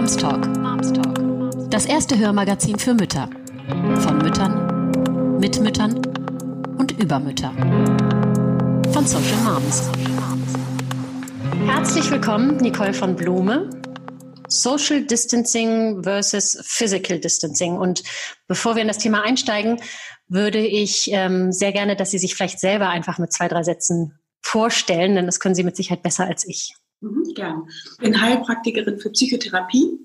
Moms Talk. Das erste Hörmagazin für Mütter. Von Müttern, mit Müttern und über Mütter. Von Social Moms. Herzlich willkommen, Nicole von Blume. Social Distancing versus Physical Distancing. Und bevor wir in das Thema einsteigen, würde ich ähm, sehr gerne, dass Sie sich vielleicht selber einfach mit zwei, drei Sätzen vorstellen, denn das können Sie mit Sicherheit besser als ich. Mhm, gern. Ich bin Heilpraktikerin für Psychotherapie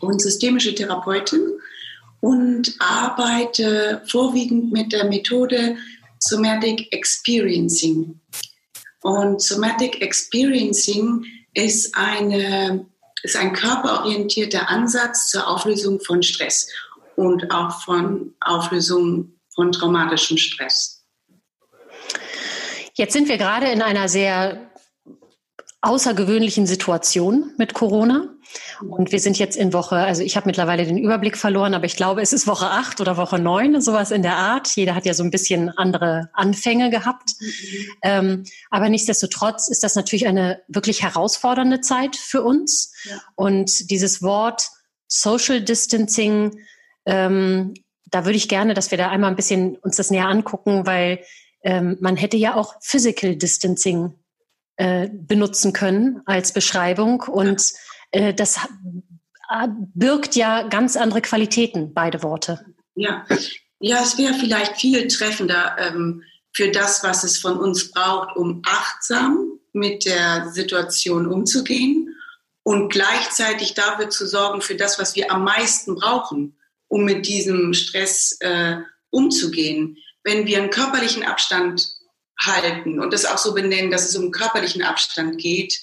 und systemische Therapeutin und arbeite vorwiegend mit der Methode Somatic Experiencing. Und Somatic Experiencing ist, eine, ist ein körperorientierter Ansatz zur Auflösung von Stress und auch von Auflösung von traumatischem Stress. Jetzt sind wir gerade in einer sehr außergewöhnlichen Situation mit Corona. Und wir sind jetzt in Woche, also ich habe mittlerweile den Überblick verloren, aber ich glaube, es ist Woche acht oder Woche neun, sowas in der Art. Jeder hat ja so ein bisschen andere Anfänge gehabt. Mhm. Ähm, aber nichtsdestotrotz ist das natürlich eine wirklich herausfordernde Zeit für uns. Ja. Und dieses Wort Social Distancing, ähm, da würde ich gerne, dass wir da einmal ein bisschen uns das näher angucken, weil ähm, man hätte ja auch Physical Distancing äh, benutzen können als Beschreibung. Und äh, das birgt ja ganz andere Qualitäten, beide Worte. Ja, ja es wäre vielleicht viel treffender ähm, für das, was es von uns braucht, um achtsam mit der Situation umzugehen und gleichzeitig dafür zu sorgen, für das, was wir am meisten brauchen, um mit diesem Stress äh, umzugehen. Wenn wir einen körperlichen Abstand halten und das auch so benennen, dass es um körperlichen Abstand geht,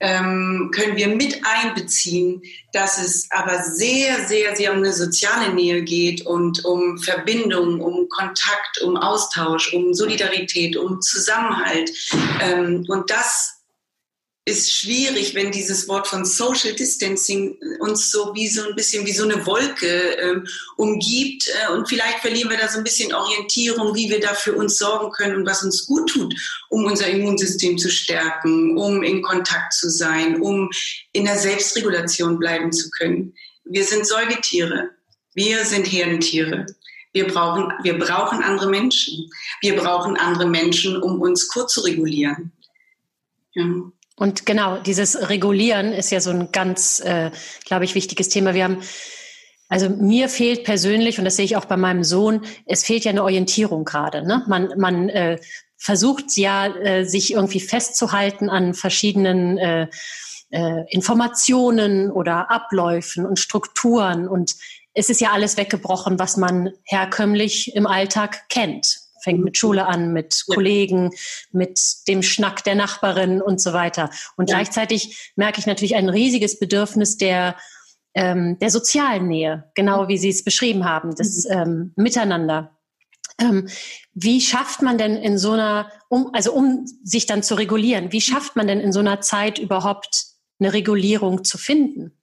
ähm, können wir mit einbeziehen, dass es aber sehr, sehr, sehr um eine soziale Nähe geht und um Verbindung, um Kontakt, um Austausch, um Solidarität, um Zusammenhalt. Ähm, und das ist schwierig, wenn dieses Wort von Social Distancing uns so wie so ein bisschen wie so eine Wolke ähm, umgibt. Äh, und vielleicht verlieren wir da so ein bisschen Orientierung, wie wir da für uns sorgen können und was uns gut tut, um unser Immunsystem zu stärken, um in Kontakt zu sein, um in der Selbstregulation bleiben zu können. Wir sind Säugetiere. Wir sind Herdentiere. Wir brauchen, wir brauchen andere Menschen. Wir brauchen andere Menschen, um uns kurz zu regulieren. Ja. Und genau, dieses Regulieren ist ja so ein ganz, äh, glaube ich, wichtiges Thema. Wir haben, also mir fehlt persönlich, und das sehe ich auch bei meinem Sohn, es fehlt ja eine Orientierung gerade. Ne? Man, man äh, versucht ja, äh, sich irgendwie festzuhalten an verschiedenen äh, äh, Informationen oder Abläufen und Strukturen. Und es ist ja alles weggebrochen, was man herkömmlich im Alltag kennt fängt mit Schule an, mit ja. Kollegen, mit dem Schnack der Nachbarin und so weiter. Und ja. gleichzeitig merke ich natürlich ein riesiges Bedürfnis der, ähm, der sozialen Nähe, genau wie Sie es beschrieben haben, das mhm. ähm, Miteinander. Ähm, wie schafft man denn in so einer, um, also um sich dann zu regulieren, wie schafft man denn in so einer Zeit überhaupt eine Regulierung zu finden?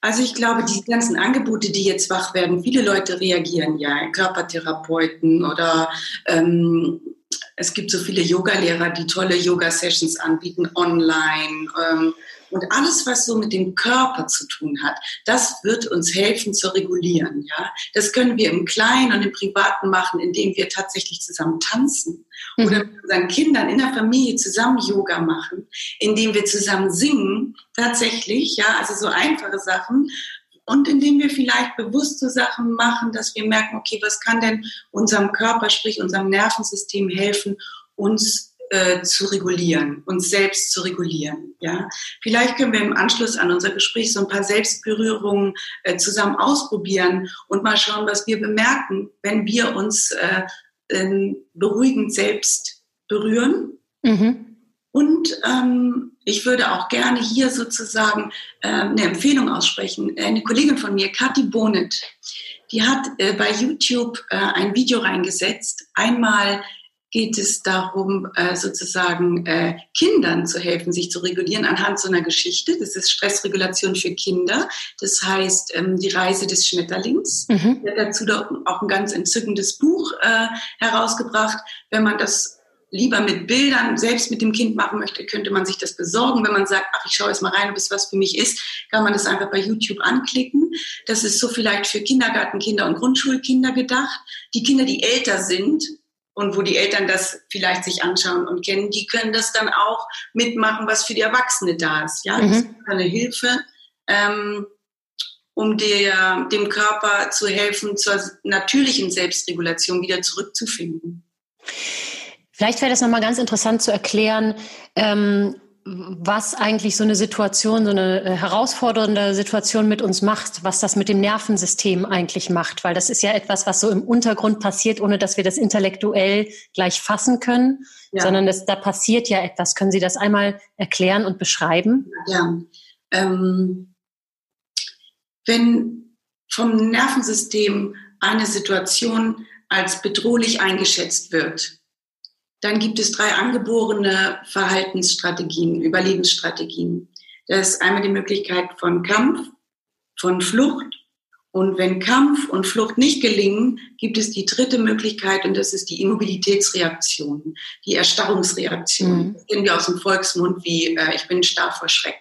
Also ich glaube, die ganzen Angebote, die jetzt wach werden, viele Leute reagieren ja, Körpertherapeuten oder ähm, es gibt so viele Yogalehrer, die tolle Yoga-Sessions anbieten online. Ähm, und alles, was so mit dem Körper zu tun hat, das wird uns helfen zu regulieren. Ja? Das können wir im Kleinen und im Privaten machen, indem wir tatsächlich zusammen tanzen. Mhm. Oder mit unseren Kindern in der Familie zusammen Yoga machen, indem wir zusammen singen, tatsächlich, ja, also so einfache Sachen. Und indem wir vielleicht bewusste Sachen machen, dass wir merken, okay, was kann denn unserem Körper, sprich unserem Nervensystem helfen, uns äh, zu regulieren, uns selbst zu regulieren. Ja, vielleicht können wir im Anschluss an unser Gespräch so ein paar Selbstberührungen äh, zusammen ausprobieren und mal schauen, was wir bemerken, wenn wir uns äh, äh, beruhigend selbst berühren. Mhm. Und ähm, ich würde auch gerne hier sozusagen äh, eine Empfehlung aussprechen. Eine Kollegin von mir, Kathi Bonet, die hat äh, bei YouTube äh, ein Video reingesetzt. Einmal geht es darum, äh, sozusagen äh, Kindern zu helfen, sich zu regulieren anhand so einer Geschichte. Das ist Stressregulation für Kinder. Das heißt, ähm, die Reise des Schmetterlings. Mhm. Er hat dazu auch ein ganz entzückendes Buch äh, herausgebracht. Wenn man das lieber mit Bildern selbst mit dem Kind machen möchte, könnte man sich das besorgen. Wenn man sagt, ach, ich schaue jetzt mal rein, ob es was für mich ist, kann man das einfach bei YouTube anklicken. Das ist so vielleicht für Kindergartenkinder und Grundschulkinder gedacht. Die Kinder, die älter sind und wo die Eltern das vielleicht sich anschauen und kennen, die können das dann auch mitmachen, was für die Erwachsene da ist. Ja, das mhm. ist eine Hilfe. Ähm, um der, dem Körper zu helfen, zur natürlichen Selbstregulation wieder zurückzufinden. Vielleicht wäre das nochmal ganz interessant zu erklären, ähm, was eigentlich so eine Situation, so eine äh, herausfordernde Situation mit uns macht, was das mit dem Nervensystem eigentlich macht, weil das ist ja etwas, was so im Untergrund passiert, ohne dass wir das intellektuell gleich fassen können, ja. sondern das, da passiert ja etwas. Können Sie das einmal erklären und beschreiben? Ja. Ähm, wenn vom Nervensystem eine Situation als bedrohlich eingeschätzt wird, dann gibt es drei angeborene Verhaltensstrategien, Überlebensstrategien. Das ist einmal die Möglichkeit von Kampf, von Flucht. Und wenn Kampf und Flucht nicht gelingen, gibt es die dritte Möglichkeit und das ist die Immobilitätsreaktion, die Erstarrungsreaktion. Mhm. Das kennen wir aus dem Volksmund wie äh, ich bin starr vor Schreck.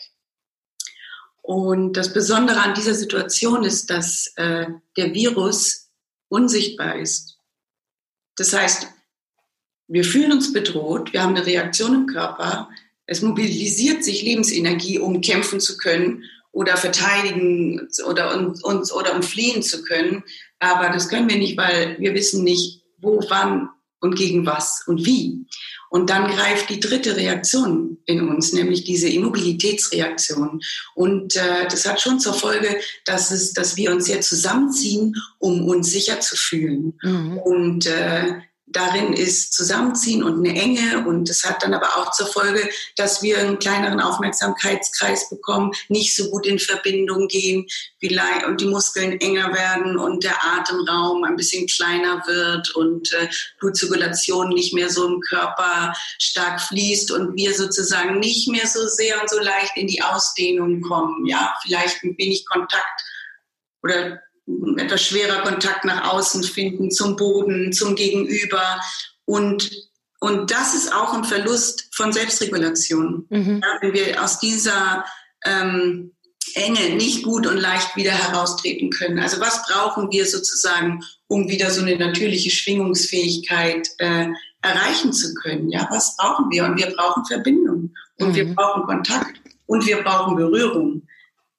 Und das Besondere an dieser Situation ist, dass äh, der Virus unsichtbar ist. Das heißt, wir fühlen uns bedroht, wir haben eine Reaktion im Körper, es mobilisiert sich Lebensenergie, um kämpfen zu können oder verteidigen oder uns oder um fliehen zu können. Aber das können wir nicht, weil wir wissen nicht, wo, wann und gegen was und wie. Und dann greift die dritte Reaktion in uns, nämlich diese Immobilitätsreaktion. Und äh, das hat schon zur Folge, dass, es, dass wir uns sehr zusammenziehen, um uns sicher zu fühlen. Mhm. Und äh, darin ist Zusammenziehen und eine Enge und das hat dann aber auch zur Folge, dass wir einen kleineren Aufmerksamkeitskreis bekommen, nicht so gut in Verbindung gehen vielleicht und die Muskeln enger werden und der Atemraum ein bisschen kleiner wird und äh, Blutzirkulation nicht mehr so im Körper stark fließt und wir sozusagen nicht mehr so sehr und so leicht in die Ausdehnung kommen. Ja, vielleicht ein wenig Kontakt oder etwas schwerer Kontakt nach außen finden, zum Boden, zum Gegenüber. Und, und das ist auch ein Verlust von Selbstregulation. Mhm. Ja, wenn wir aus dieser ähm, Enge nicht gut und leicht wieder heraustreten können. Also was brauchen wir sozusagen, um wieder so eine natürliche Schwingungsfähigkeit äh, erreichen zu können? Ja, was brauchen wir? Und wir brauchen Verbindung und mhm. wir brauchen Kontakt und wir brauchen Berührung.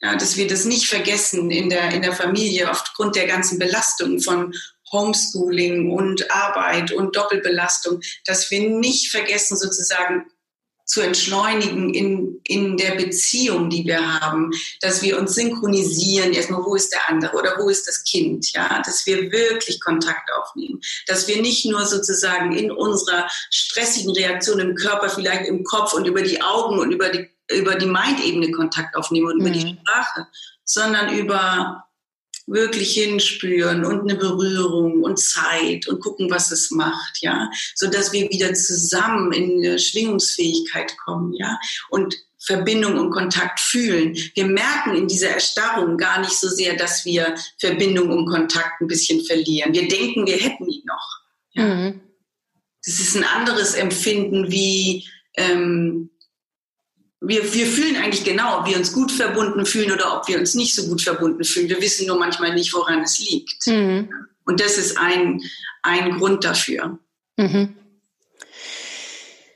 Ja, dass wir das nicht vergessen in der, in der Familie aufgrund der ganzen Belastung von Homeschooling und Arbeit und Doppelbelastung, dass wir nicht vergessen, sozusagen zu entschleunigen in, in der Beziehung, die wir haben, dass wir uns synchronisieren, erstmal, wo ist der andere oder wo ist das Kind, ja, dass wir wirklich Kontakt aufnehmen, dass wir nicht nur sozusagen in unserer stressigen Reaktion im Körper, vielleicht im Kopf und über die Augen und über die über die Mind-Ebene Kontakt aufnehmen und mhm. über die mhm. Sprache, sondern über wirklich hinspüren und eine Berührung und Zeit und gucken, was es macht, ja, so dass wir wieder zusammen in eine Schwingungsfähigkeit kommen, ja, und Verbindung und Kontakt fühlen. Wir merken in dieser Erstarrung gar nicht so sehr, dass wir Verbindung und Kontakt ein bisschen verlieren. Wir denken, wir hätten ihn noch. Ja. Mhm. Das ist ein anderes Empfinden wie ähm, wir, wir fühlen eigentlich genau, ob wir uns gut verbunden fühlen oder ob wir uns nicht so gut verbunden fühlen. Wir wissen nur manchmal nicht, woran es liegt. Mhm. Und das ist ein, ein Grund dafür. Mhm.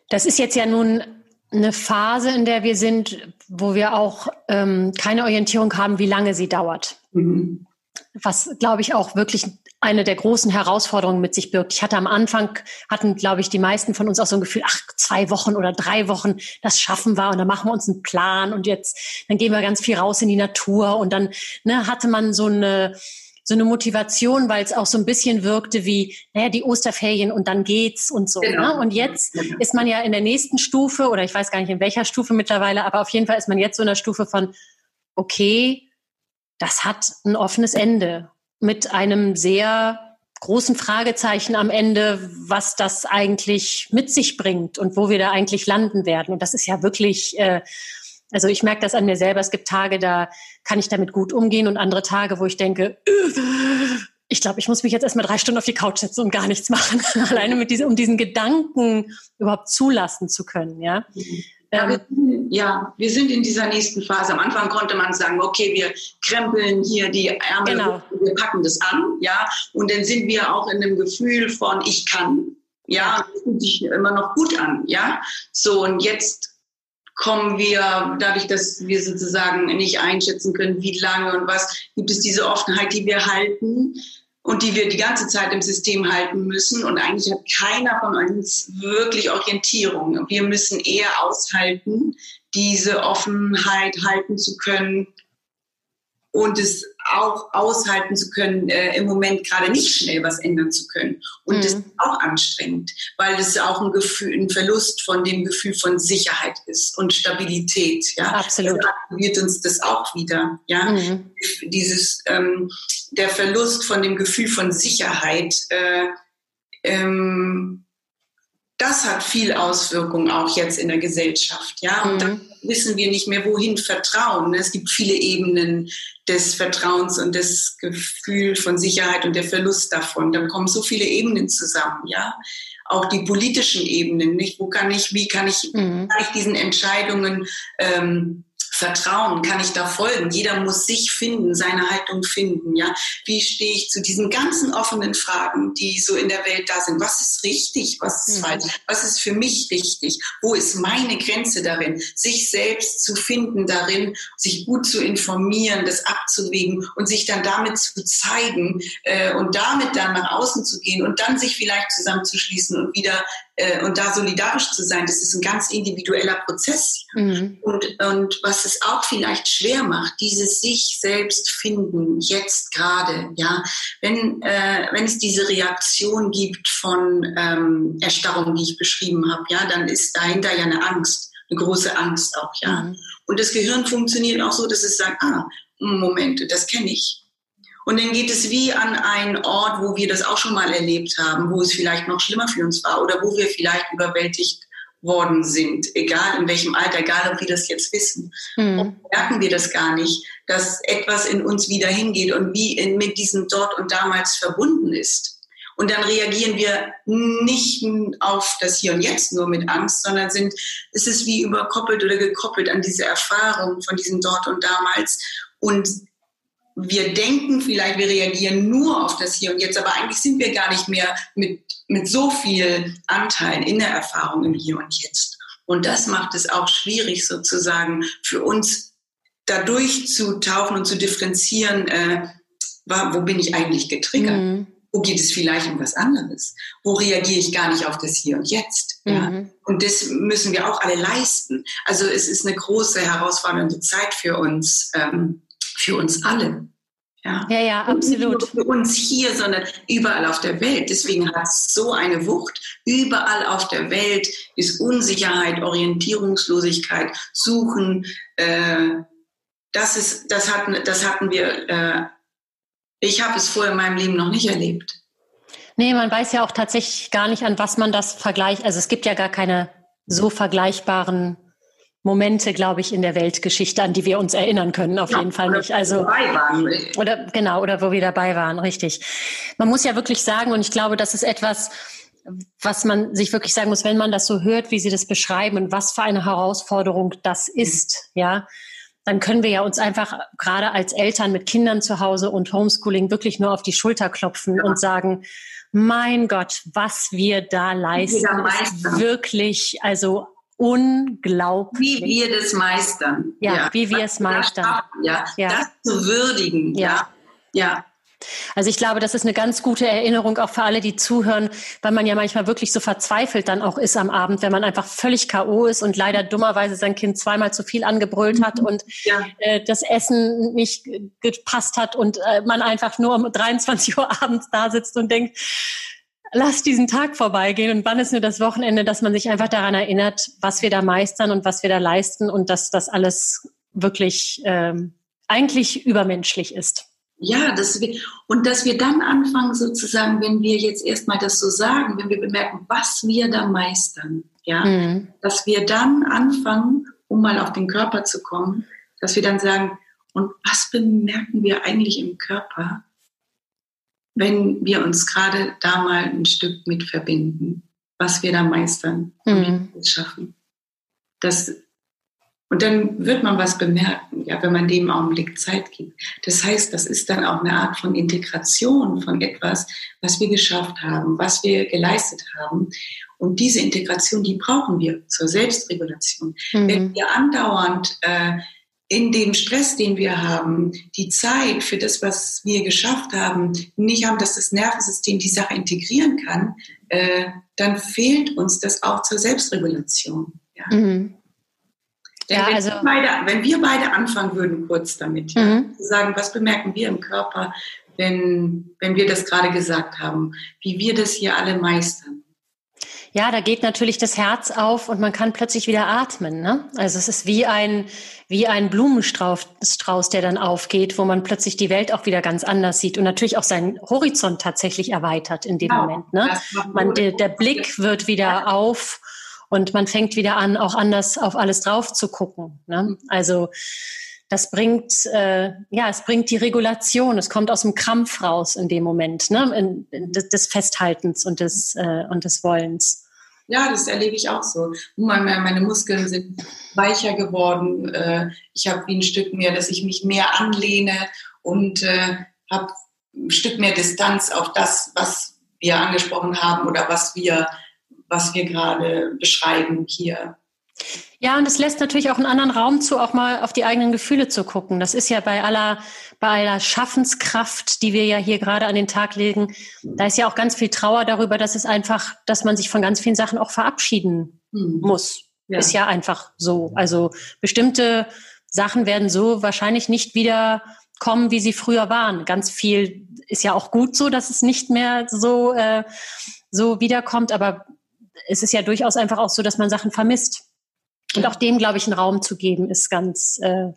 Das ist jetzt ja nun eine Phase, in der wir sind, wo wir auch ähm, keine Orientierung haben, wie lange sie dauert. Mhm. Was, glaube ich, auch wirklich eine der großen Herausforderungen mit sich birgt. Ich hatte am Anfang, hatten, glaube ich, die meisten von uns auch so ein Gefühl, ach, zwei Wochen oder drei Wochen, das schaffen wir und dann machen wir uns einen Plan und jetzt, dann gehen wir ganz viel raus in die Natur und dann ne, hatte man so eine, so eine Motivation, weil es auch so ein bisschen wirkte wie, naja, die Osterferien und dann geht's und so. Genau. Ne? Und jetzt genau. ist man ja in der nächsten Stufe, oder ich weiß gar nicht in welcher Stufe mittlerweile, aber auf jeden Fall ist man jetzt so in der Stufe von, okay, das hat ein offenes Ende mit einem sehr großen Fragezeichen am Ende, was das eigentlich mit sich bringt und wo wir da eigentlich landen werden. Und das ist ja wirklich, äh, also ich merke das an mir selber. Es gibt Tage, da kann ich damit gut umgehen und andere Tage, wo ich denke, ich glaube, ich muss mich jetzt erstmal drei Stunden auf die Couch setzen und gar nichts machen. Alleine mit diesem, um diesen Gedanken überhaupt zulassen zu können, ja. Ja wir, ja, wir sind in dieser nächsten Phase. Am Anfang konnte man sagen, okay, wir krempeln hier die Ärmel, genau. wir packen das an, ja. Und dann sind wir auch in dem Gefühl von, ich kann, ja, das fühlt sich immer noch gut an, ja. So, und jetzt kommen wir, dadurch, dass wir sozusagen nicht einschätzen können, wie lange und was, gibt es diese Offenheit, die wir halten und die wir die ganze Zeit im System halten müssen. Und eigentlich hat keiner von uns wirklich Orientierung. Wir müssen eher aushalten, diese Offenheit halten zu können und es auch aushalten zu können, äh, im Moment gerade nicht schnell was ändern zu können. Und mhm. das ist auch anstrengend, weil es auch ein Gefühl, ein Verlust von dem Gefühl von Sicherheit ist und Stabilität. Ja, absolut. Das aktiviert uns das auch wieder. Ja, mhm. dieses ähm, der Verlust von dem Gefühl von Sicherheit. Äh, ähm, das hat viel Auswirkung auch jetzt in der Gesellschaft. Ja, und mhm. dann wissen wir nicht mehr, wohin vertrauen. Es gibt viele Ebenen des Vertrauens und des Gefühls von Sicherheit und der Verlust davon. Dann kommen so viele Ebenen zusammen, ja. Auch die politischen Ebenen, nicht? Wo kann ich, wie kann ich, mhm. kann ich diesen Entscheidungen ähm, Vertrauen, kann ich da folgen? Jeder muss sich finden, seine Haltung finden, ja. Wie stehe ich zu diesen ganzen offenen Fragen, die so in der Welt da sind? Was ist richtig? Was ist mhm. falsch? Was ist für mich richtig? Wo ist meine Grenze darin? Sich selbst zu finden darin, sich gut zu informieren, das abzuwägen und sich dann damit zu zeigen äh, und damit dann nach außen zu gehen und dann sich vielleicht zusammenzuschließen und wieder äh, und da solidarisch zu sein, das ist ein ganz individueller Prozess. Mhm. Und, und was es auch vielleicht schwer macht, dieses sich selbst finden, jetzt gerade, ja, wenn, äh, wenn es diese Reaktion gibt von ähm, Erstarrung, die ich beschrieben habe, ja, dann ist dahinter ja eine Angst, eine große Angst auch, ja. Mhm. Und das Gehirn funktioniert auch so, dass es sagt, ah, Moment, das kenne ich. Und dann geht es wie an einen Ort, wo wir das auch schon mal erlebt haben, wo es vielleicht noch schlimmer für uns war oder wo wir vielleicht überwältigt worden sind, egal in welchem Alter, egal ob wir das jetzt wissen. Mhm. merken wir das gar nicht, dass etwas in uns wieder hingeht und wie in, mit diesem dort und damals verbunden ist. Und dann reagieren wir nicht auf das Hier und Jetzt nur mit Angst, sondern sind, es ist wie überkoppelt oder gekoppelt an diese Erfahrung von diesem dort und damals. Und wir denken vielleicht, wir reagieren nur auf das Hier und Jetzt, aber eigentlich sind wir gar nicht mehr mit, mit so viel Anteil in der Erfahrung im Hier und Jetzt. Und das macht es auch schwierig sozusagen für uns, da durchzutauchen und zu differenzieren, äh, wo bin ich eigentlich getriggert? Mhm. Wo geht es vielleicht um was anderes? Wo reagiere ich gar nicht auf das Hier und Jetzt? Mhm. Ja? Und das müssen wir auch alle leisten. Also es ist eine große, herausfordernde Zeit für uns. Ähm, für uns alle. Ja, ja, ja absolut. nicht nur für uns hier, sondern überall auf der Welt. Deswegen hat es so eine Wucht. Überall auf der Welt ist Unsicherheit, Orientierungslosigkeit, Suchen. Äh, das, ist, das, hatten, das hatten wir, äh, ich habe es vorher in meinem Leben noch nicht erlebt. Nee, man weiß ja auch tatsächlich gar nicht, an was man das vergleicht. Also es gibt ja gar keine so vergleichbaren Momente, glaube ich, in der Weltgeschichte, an die wir uns erinnern können, auf ja, jeden Fall nicht. Also oder genau, oder wo wir dabei waren, richtig. Man muss ja wirklich sagen, und ich glaube, das ist etwas, was man sich wirklich sagen muss, wenn man das so hört, wie Sie das beschreiben und was für eine Herausforderung das ist, ja, dann können wir ja uns einfach gerade als Eltern mit Kindern zu Hause und Homeschooling wirklich nur auf die Schulter klopfen ja. und sagen, mein Gott, was wir da leisten, ist wirklich, also unglaublich. Wie wir das meistern. Ja, ja. wie wir es meistern. Ja. ja, das zu würdigen. Ja. ja. Also ich glaube, das ist eine ganz gute Erinnerung auch für alle, die zuhören, weil man ja manchmal wirklich so verzweifelt dann auch ist am Abend, wenn man einfach völlig K.O. ist und leider dummerweise sein Kind zweimal zu viel angebrüllt hat mhm. und ja. äh, das Essen nicht gepasst hat und äh, man einfach nur um 23 Uhr abends da sitzt und denkt, lass diesen Tag vorbeigehen und wann ist nur das Wochenende, dass man sich einfach daran erinnert, was wir da meistern und was wir da leisten und dass das alles wirklich ähm, eigentlich übermenschlich ist. Ja, dass wir, und dass wir dann anfangen sozusagen, wenn wir jetzt erstmal das so sagen, wenn wir bemerken, was wir da meistern, ja, mhm. dass wir dann anfangen, um mal auf den Körper zu kommen, dass wir dann sagen, und was bemerken wir eigentlich im Körper, wenn wir uns gerade da mal ein Stück mit verbinden, was wir da meistern und mhm. es schaffen. Das, und dann wird man was bemerken, ja, wenn man dem Augenblick Zeit gibt. Das heißt, das ist dann auch eine Art von Integration von etwas, was wir geschafft haben, was wir geleistet haben. Und diese Integration, die brauchen wir zur Selbstregulation. Mhm. Wenn wir andauernd äh, in dem Stress, den wir haben, die Zeit für das, was wir geschafft haben, nicht haben, dass das Nervensystem die Sache integrieren kann, äh, dann fehlt uns das auch zur Selbstregulation. Ja. Mhm. Ja, wenn, also, wir beide, wenn wir beide anfangen würden, kurz damit, ja, mhm. zu sagen, was bemerken wir im Körper, wenn, wenn wir das gerade gesagt haben, wie wir das hier alle meistern. Ja, da geht natürlich das Herz auf und man kann plötzlich wieder atmen. Ne? Also es ist wie ein, wie ein Blumenstrauß, der dann aufgeht, wo man plötzlich die Welt auch wieder ganz anders sieht und natürlich auch seinen Horizont tatsächlich erweitert in dem genau. Moment. Ne? Man, der, der Blick wird wieder auf und man fängt wieder an, auch anders auf alles drauf zu gucken. Ne? Also das bringt, äh, ja, es bringt die Regulation. Es kommt aus dem Krampf raus in dem Moment, ne? In, in, des Festhaltens und des, äh, und des Wollens. Ja, das erlebe ich auch so. Meine, Muskeln sind weicher geworden. Äh, ich habe wie ein Stück mehr, dass ich mich mehr anlehne und äh, habe ein Stück mehr Distanz auf das, was wir angesprochen haben oder was wir, was wir gerade beschreiben hier. Ja, und es lässt natürlich auch einen anderen Raum zu, auch mal auf die eigenen Gefühle zu gucken. Das ist ja bei aller, bei aller Schaffenskraft, die wir ja hier gerade an den Tag legen, da ist ja auch ganz viel Trauer darüber, dass es einfach, dass man sich von ganz vielen Sachen auch verabschieden mhm. muss. Ja. Ist ja einfach so. Also bestimmte Sachen werden so wahrscheinlich nicht wieder kommen, wie sie früher waren. Ganz viel ist ja auch gut so, dass es nicht mehr so, äh, so wiederkommt, aber es ist ja durchaus einfach auch so, dass man Sachen vermisst. Und auch dem, glaube ich, einen Raum zu geben, ist ganz, äh,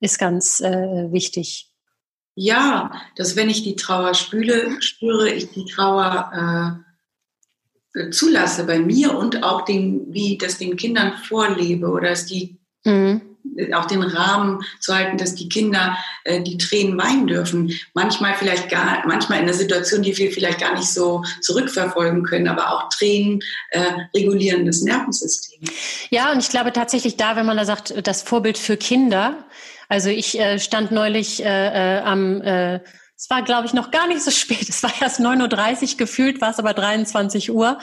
ist ganz äh, wichtig. Ja, dass wenn ich die Trauer spüle, spüre ich die Trauer äh, zulasse bei mir und auch den, wie das den Kindern vorlebe oder dass die mhm auch den Rahmen zu halten, dass die Kinder äh, die Tränen weinen dürfen. Manchmal vielleicht gar, manchmal in einer Situation, die wir vielleicht gar nicht so zurückverfolgen können, aber auch Tränen äh, regulieren das Nervensystem. Ja, und ich glaube tatsächlich da, wenn man da sagt, das Vorbild für Kinder. Also ich äh, stand neulich äh, äh, am äh, es war, glaube ich, noch gar nicht so spät. Es war erst 9.30 Uhr gefühlt, war es aber 23 Uhr.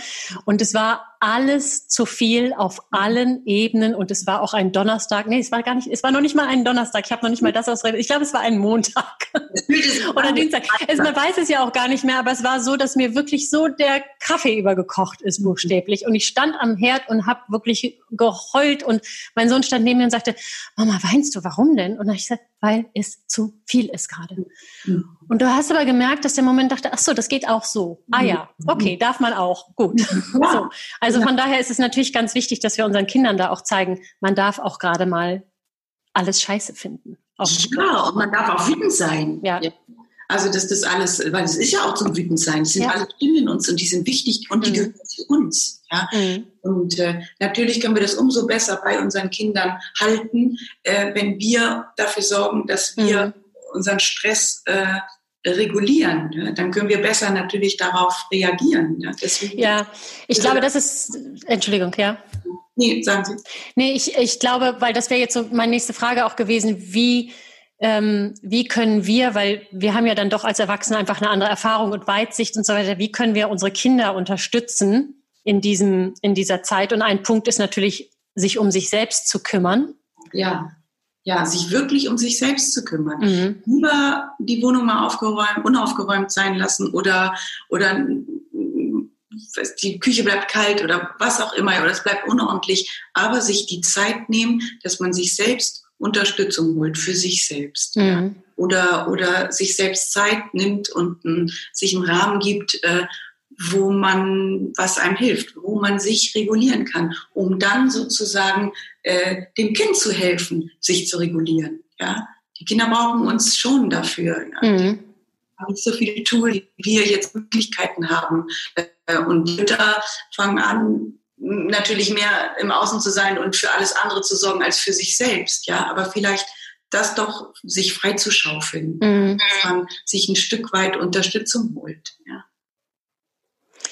Und es war alles zu viel auf allen Ebenen. Und es war auch ein Donnerstag. Nee, es war gar nicht, es war noch nicht mal ein Donnerstag. Ich habe noch nicht mal das ausredet. Ich glaube, es war ein Montag oder Dienstag. Es, man weiß es ja auch gar nicht mehr, aber es war so, dass mir wirklich so der Kaffee übergekocht ist, buchstäblich. Und ich stand am Herd und habe wirklich geheult. Und mein Sohn stand neben mir und sagte, Mama, weinst du? Warum denn? Und dann habe ich gesagt, weil es zu viel ist gerade. Mhm. Und du hast aber gemerkt, dass der Moment dachte, ach so, das geht auch so. Ah ja, mhm. okay, darf man auch. Gut. Ja. So. Also von daher ist es natürlich ganz wichtig, dass wir unseren Kindern da auch zeigen, man darf auch gerade mal alles scheiße finden. Auch ja, und man darf auch wütend sein. Ja. Also dass das alles, weil es ist ja auch zum wütend sein. Es sind ja. alle Stimmen in uns und die sind wichtig und die mhm. gehören zu uns. Ja? Mhm. Und äh, natürlich können wir das umso besser bei unseren Kindern halten, äh, wenn wir dafür sorgen, dass wir mhm. unseren Stress äh, regulieren. Ne? Dann können wir besser natürlich darauf reagieren. Ne? Deswegen, ja, ich glaube, das ist, Entschuldigung, ja. Nee, sagen Sie. Nee, ich, ich glaube, weil das wäre jetzt so meine nächste Frage auch gewesen, wie, ähm, wie können wir, weil wir haben ja dann doch als Erwachsene einfach eine andere Erfahrung und Weitsicht und so weiter, wie können wir unsere Kinder unterstützen in diesem, in dieser Zeit? Und ein Punkt ist natürlich, sich um sich selbst zu kümmern. Ja ja, sich wirklich um sich selbst zu kümmern. Mhm. Lieber die Wohnung mal aufgeräumt, unaufgeräumt sein lassen oder, oder die Küche bleibt kalt oder was auch immer oder es bleibt unordentlich, aber sich die Zeit nehmen, dass man sich selbst Unterstützung holt für sich selbst. Mhm. Ja. Oder, oder sich selbst Zeit nimmt und m, sich einen Rahmen gibt, äh, wo man, was einem hilft, wo man sich regulieren kann, um dann sozusagen äh, dem Kind zu helfen, sich zu regulieren. Ja? Die Kinder brauchen uns schon dafür. Ja? Mhm. haben nicht so viele Tools, wie wir jetzt Möglichkeiten haben. Äh, und Mütter fangen an, natürlich mehr im Außen zu sein und für alles andere zu sorgen als für sich selbst. Ja, aber vielleicht das doch sich frei zu schaufeln, mhm. dass man sich ein Stück weit Unterstützung holt. Ja.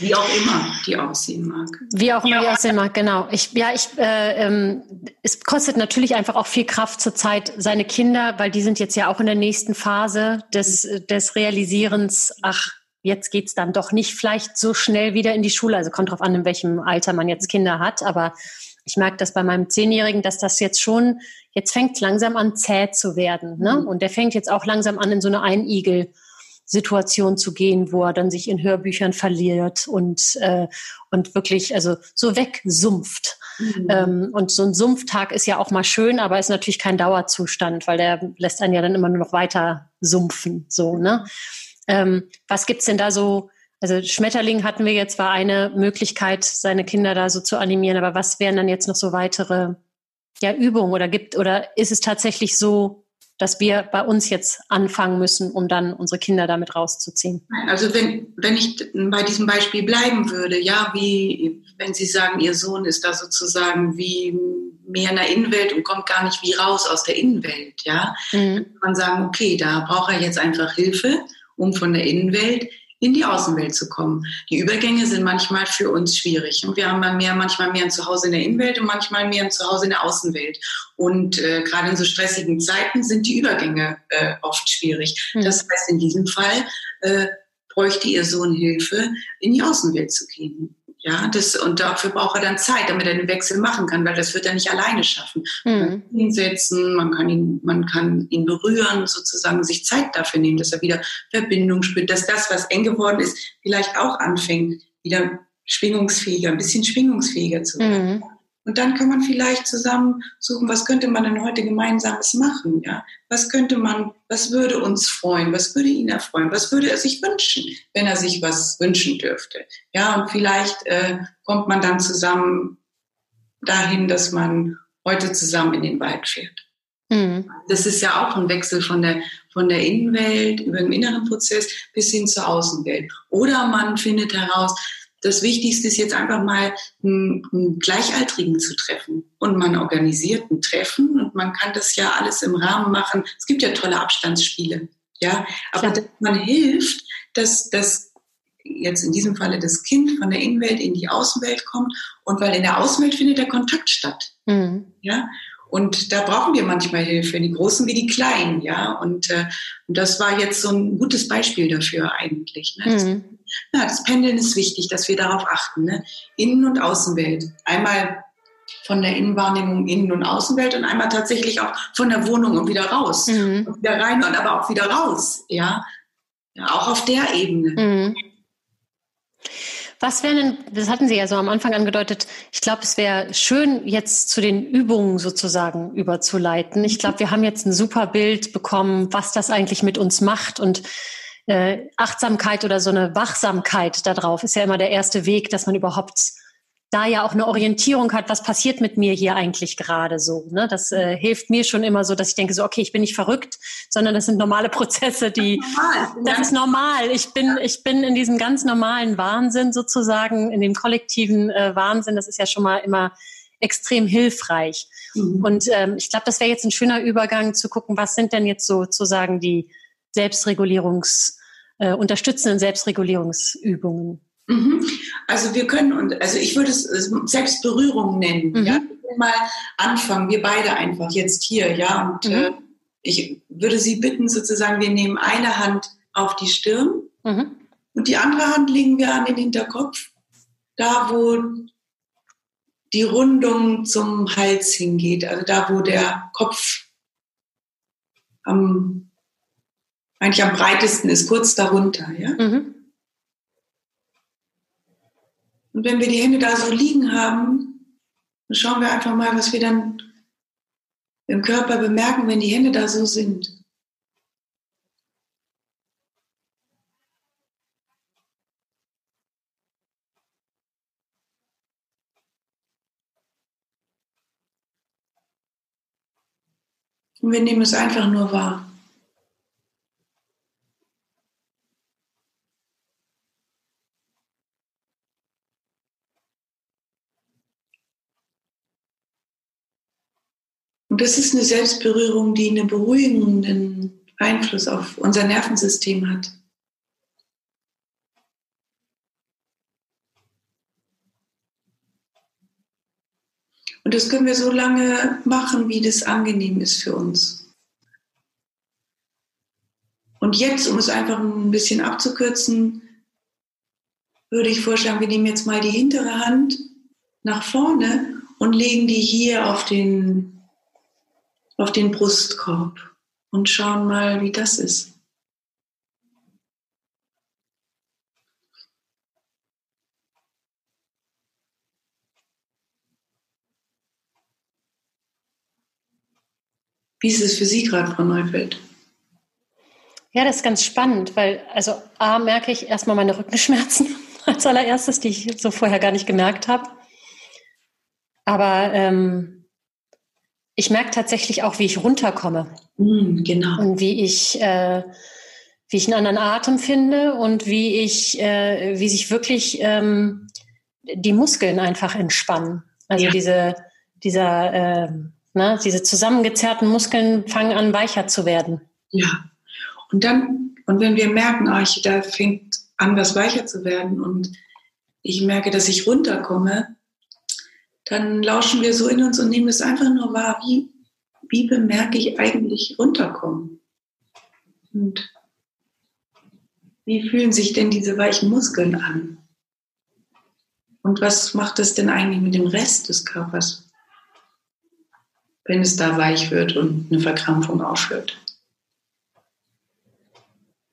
Wie auch immer die aussehen mag. Wie auch immer die aussehen mag, genau. Ich, ja, ich, äh, ähm, es kostet natürlich einfach auch viel Kraft zurzeit seine Kinder, weil die sind jetzt ja auch in der nächsten Phase des, des Realisierens, ach, jetzt geht's dann doch nicht vielleicht so schnell wieder in die Schule. Also kommt drauf an, in welchem Alter man jetzt Kinder hat, aber ich merke das bei meinem Zehnjährigen, dass das jetzt schon, jetzt fängt langsam an zäh zu werden. Ne? Mhm. Und der fängt jetzt auch langsam an, in so eine Einigel-Situation zu gehen, wo er dann sich in Hörbüchern verliert und, äh, und wirklich also so wegsumpft. Mhm. Ähm, und so ein Sumpftag ist ja auch mal schön, aber ist natürlich kein Dauerzustand, weil der lässt einen ja dann immer nur noch weiter sumpfen. So, ne? Ähm, was gibt's denn da so? Also Schmetterling hatten wir jetzt, war eine Möglichkeit, seine Kinder da so zu animieren. Aber was wären dann jetzt noch so weitere ja, Übungen oder gibt oder ist es tatsächlich so, dass wir bei uns jetzt anfangen müssen, um dann unsere Kinder damit rauszuziehen? Also wenn, wenn ich bei diesem Beispiel bleiben würde, ja, wie wenn Sie sagen, Ihr Sohn ist da sozusagen wie mehr in der Innenwelt und kommt gar nicht wie raus aus der Innenwelt, ja, mhm. man sagen, okay, da braucht er jetzt einfach Hilfe, um von der Innenwelt in die Außenwelt zu kommen. Die Übergänge sind manchmal für uns schwierig und wir haben mehr, manchmal mehr ein Zuhause in der Innenwelt und manchmal mehr ein Zuhause in der Außenwelt. Und äh, gerade in so stressigen Zeiten sind die Übergänge äh, oft schwierig. Mhm. Das heißt, in diesem Fall äh, bräuchte Ihr Sohn Hilfe, in die Außenwelt zu gehen. Ja, das, und dafür braucht er dann Zeit, damit er den Wechsel machen kann, weil das wird er nicht alleine schaffen. Mhm. Man kann ihn setzen, man kann ihn, man kann ihn berühren, sozusagen sich Zeit dafür nehmen, dass er wieder Verbindung spürt, dass das, was eng geworden ist, vielleicht auch anfängt, wieder schwingungsfähiger, ein bisschen schwingungsfähiger zu werden. Mhm. Und dann kann man vielleicht zusammen suchen, was könnte man denn heute gemeinsames machen? Ja? Was könnte man, was würde uns freuen? Was würde ihn erfreuen? Was würde er sich wünschen, wenn er sich was wünschen dürfte? Ja, und vielleicht äh, kommt man dann zusammen dahin, dass man heute zusammen in den Wald fährt. Mhm. Das ist ja auch ein Wechsel von der, von der Innenwelt über den inneren Prozess bis hin zur Außenwelt. Oder man findet heraus, das Wichtigste ist jetzt einfach mal einen, einen Gleichaltrigen zu treffen. Und man organisiert ein Treffen und man kann das ja alles im Rahmen machen. Es gibt ja tolle Abstandsspiele. Ja, aber man hilft, dass das jetzt in diesem Falle das Kind von der Innenwelt in die Außenwelt kommt und weil in der Außenwelt findet der Kontakt statt. Mhm. Ja, und da brauchen wir manchmal Hilfe, die Großen wie die Kleinen, ja. Und, äh, und das war jetzt so ein gutes Beispiel dafür eigentlich. Ne? Mhm. Ja, das Pendeln ist wichtig, dass wir darauf achten. Ne? Innen- und Außenwelt. Einmal von der Innenwahrnehmung Innen- und Außenwelt und einmal tatsächlich auch von der Wohnung und wieder raus. Mhm. Und wieder rein und aber auch wieder raus, ja. ja auch auf der Ebene. Mhm. Was wären denn, das hatten Sie ja so am Anfang angedeutet, ich glaube, es wäre schön, jetzt zu den Übungen sozusagen überzuleiten. Ich glaube, wir haben jetzt ein super Bild bekommen, was das eigentlich mit uns macht und äh, Achtsamkeit oder so eine Wachsamkeit darauf ist ja immer der erste Weg, dass man überhaupt da ja auch eine Orientierung hat, was passiert mit mir hier eigentlich gerade so. Ne? Das äh, hilft mir schon immer so, dass ich denke so, okay, ich bin nicht verrückt, sondern das sind normale Prozesse, die, das, ist normal. Ich bin, ich bin in diesem ganz normalen Wahnsinn sozusagen, in dem kollektiven äh, Wahnsinn. Das ist ja schon mal immer extrem hilfreich. Mhm. Und ähm, ich glaube, das wäre jetzt ein schöner Übergang zu gucken, was sind denn jetzt sozusagen die Selbstregulierungs, äh, unterstützenden Selbstregulierungsübungen. Mhm. Also wir können, und also ich würde es Selbstberührung nennen. Mhm. Ja? Mal anfangen, wir beide einfach jetzt hier, ja. Und mhm. äh, ich würde Sie bitten, sozusagen, wir nehmen eine Hand auf die Stirn mhm. und die andere Hand legen wir an den Hinterkopf, da wo die Rundung zum Hals hingeht, also da wo der Kopf am, eigentlich am breitesten ist, kurz darunter, ja. Mhm. Und wenn wir die Hände da so liegen haben, dann schauen wir einfach mal, was wir dann im Körper bemerken, wenn die Hände da so sind. Und wir nehmen es einfach nur wahr. Das ist eine Selbstberührung, die einen beruhigenden Einfluss auf unser Nervensystem hat. Und das können wir so lange machen, wie das angenehm ist für uns. Und jetzt, um es einfach ein bisschen abzukürzen, würde ich vorschlagen, wir nehmen jetzt mal die hintere Hand nach vorne und legen die hier auf den, auf den Brustkorb und schauen mal, wie das ist. Wie ist es für Sie gerade, Frau Neufeld? Ja, das ist ganz spannend, weil, also A, merke ich erstmal meine Rückenschmerzen als allererstes, die ich so vorher gar nicht gemerkt habe. Aber ähm, ich merke tatsächlich auch, wie ich runterkomme. Mm, genau. Und wie ich, äh, wie ich einen anderen Atem finde und wie ich, äh, wie sich wirklich ähm, die Muskeln einfach entspannen. Also ja. diese, dieser, äh, Ne? Diese zusammengezerrten Muskeln fangen an, weicher zu werden. Ja. Und dann, und wenn wir merken, ah, ich, da fängt an, was weicher zu werden und ich merke, dass ich runterkomme, dann lauschen wir so in uns und nehmen es einfach nur wahr, wie, wie bemerke ich eigentlich runterkommen? Und wie fühlen sich denn diese weichen Muskeln an? Und was macht es denn eigentlich mit dem Rest des Körpers? wenn es da weich wird und eine Verkrampfung aufhört.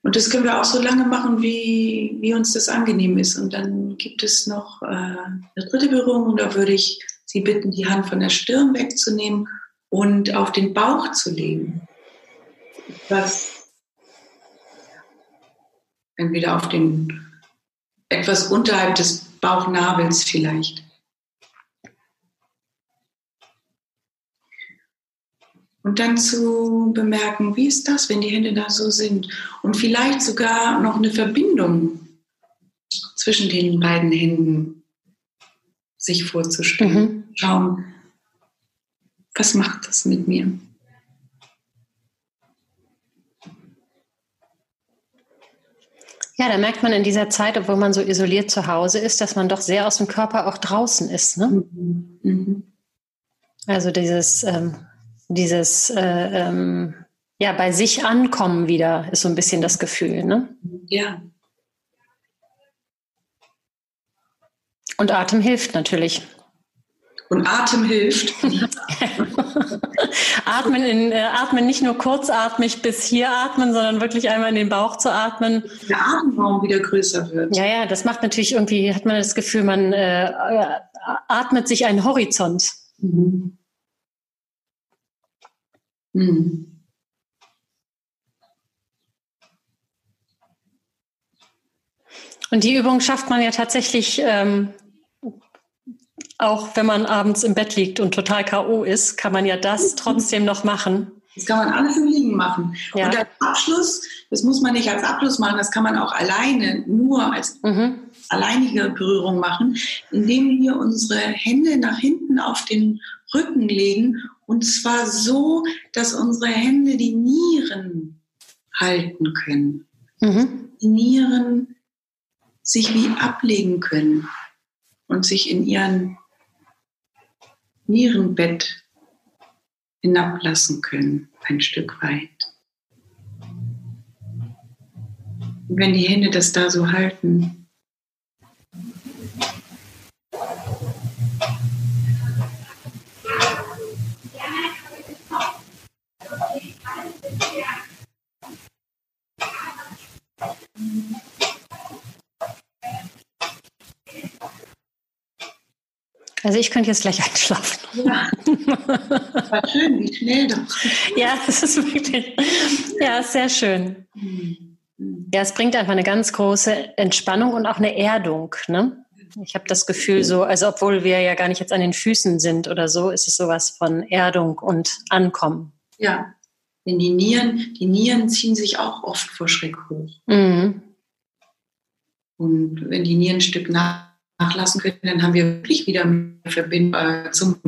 Und das können wir auch so lange machen, wie, wie uns das angenehm ist. Und dann gibt es noch äh, eine dritte Berührung und da würde ich Sie bitten, die Hand von der Stirn wegzunehmen und auf den Bauch zu legen. Was entweder auf den etwas unterhalb des Bauchnabels vielleicht. Und dann zu bemerken, wie ist das, wenn die Hände da so sind? Und vielleicht sogar noch eine Verbindung zwischen den beiden Händen sich vorzustellen. Mhm. Schauen, was macht das mit mir? Ja, da merkt man in dieser Zeit, obwohl man so isoliert zu Hause ist, dass man doch sehr aus dem Körper auch draußen ist. Ne? Mhm. Mhm. Also dieses ähm, dieses äh, ähm, ja bei sich ankommen wieder ist so ein bisschen das Gefühl, ne? Ja. Und Atem hilft natürlich. Und Atem hilft. atmen, in, äh, atmen nicht nur kurzatmig bis hier atmen, sondern wirklich einmal in den Bauch zu atmen. Der Atemraum wieder größer wird. Ja, ja, das macht natürlich irgendwie, hat man das Gefühl, man äh, atmet sich einen Horizont. Mhm. Mhm. Und die Übung schafft man ja tatsächlich ähm, auch, wenn man abends im Bett liegt und total K.O. ist, kann man ja das trotzdem noch machen. Das kann man alles im Liegen machen. Ja. Und als Abschluss, das muss man nicht als Abschluss machen, das kann man auch alleine, nur als mhm. alleinige Berührung machen, indem wir unsere Hände nach hinten auf den Rücken legen und zwar so, dass unsere Hände die Nieren halten können. Mhm. Die Nieren sich wie ablegen können und sich in ihren Nierenbett hinablassen können, ein Stück weit. Und wenn die Hände das da so halten, Also ich könnte jetzt gleich einschlafen. Ja. War schön, wie schnell doch. Ja, es ist wirklich, ja, sehr schön. Mhm. Ja, es bringt einfach eine ganz große Entspannung und auch eine Erdung. Ne? Ich habe das Gefühl so, also obwohl wir ja gar nicht jetzt an den Füßen sind oder so, ist es sowas von Erdung und Ankommen. Ja, denn die Nieren, die Nieren ziehen sich auch oft vor Schreck hoch. Mhm. Und wenn die Nieren ein Stück nach nachlassen können, dann haben wir wirklich wieder mehr Verbindung zum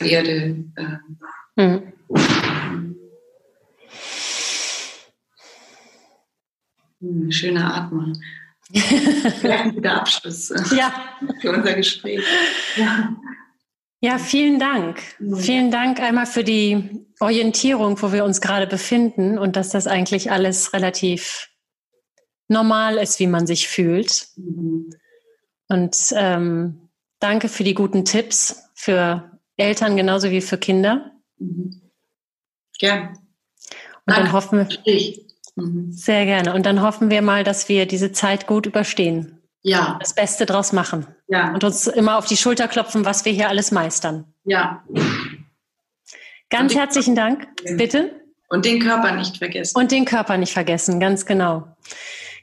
Erde, äh, Mhm. Hm, schöner Atmen. Vielleicht ein guter Abschluss ja. für unser Gespräch. Ja. Ja, vielen Dank. Vielen Dank einmal für die Orientierung, wo wir uns gerade befinden und dass das eigentlich alles relativ normal ist, wie man sich fühlt. Mhm. Und ähm, danke für die guten Tipps für Eltern genauso wie für Kinder. Mhm. Gern. Und danke. dann hoffen wir. Mhm. Sehr gerne. Und dann hoffen wir mal, dass wir diese Zeit gut überstehen ja. das Beste draus machen. Ja. Und uns immer auf die Schulter klopfen, was wir hier alles meistern. Ja. Ganz herzlichen Dank. Bitte. Und den Körper nicht vergessen. Und den Körper nicht vergessen, ganz genau.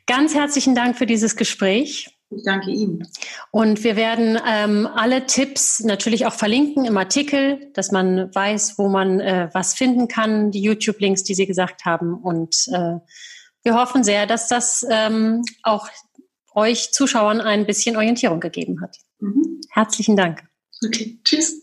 Ganz herzlichen Dank für dieses Gespräch. Ich danke Ihnen. Und wir werden ähm, alle Tipps natürlich auch verlinken im Artikel, dass man weiß, wo man äh, was finden kann, die YouTube-Links, die Sie gesagt haben. Und äh, wir hoffen sehr, dass das ähm, auch euch Zuschauern ein bisschen Orientierung gegeben hat. Mhm. Herzlichen Dank. Okay, tschüss.